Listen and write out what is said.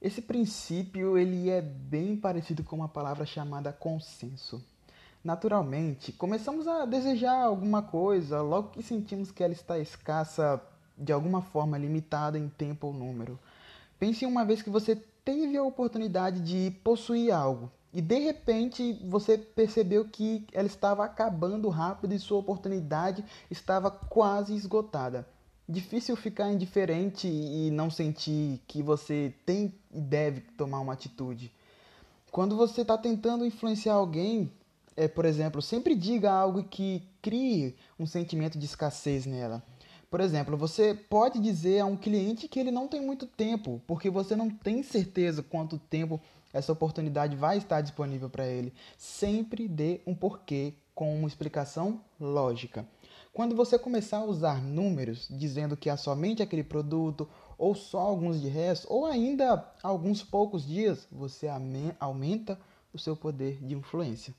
Esse princípio ele é bem parecido com uma palavra chamada consenso. Naturalmente, começamos a desejar alguma coisa logo que sentimos que ela está escassa, de alguma forma limitada em tempo ou número. Pense uma vez que você teve a oportunidade de possuir algo e de repente você percebeu que ela estava acabando rápido e sua oportunidade estava quase esgotada difícil ficar indiferente e não sentir que você tem e deve tomar uma atitude. Quando você está tentando influenciar alguém, é, por exemplo, sempre diga algo que crie um sentimento de escassez nela. Por exemplo, você pode dizer a um cliente que ele não tem muito tempo, porque você não tem certeza quanto tempo essa oportunidade vai estar disponível para ele. Sempre dê um porquê com uma explicação lógica. Quando você começar a usar números dizendo que há somente aquele produto, ou só alguns de resto, ou ainda alguns poucos dias, você aumenta o seu poder de influência.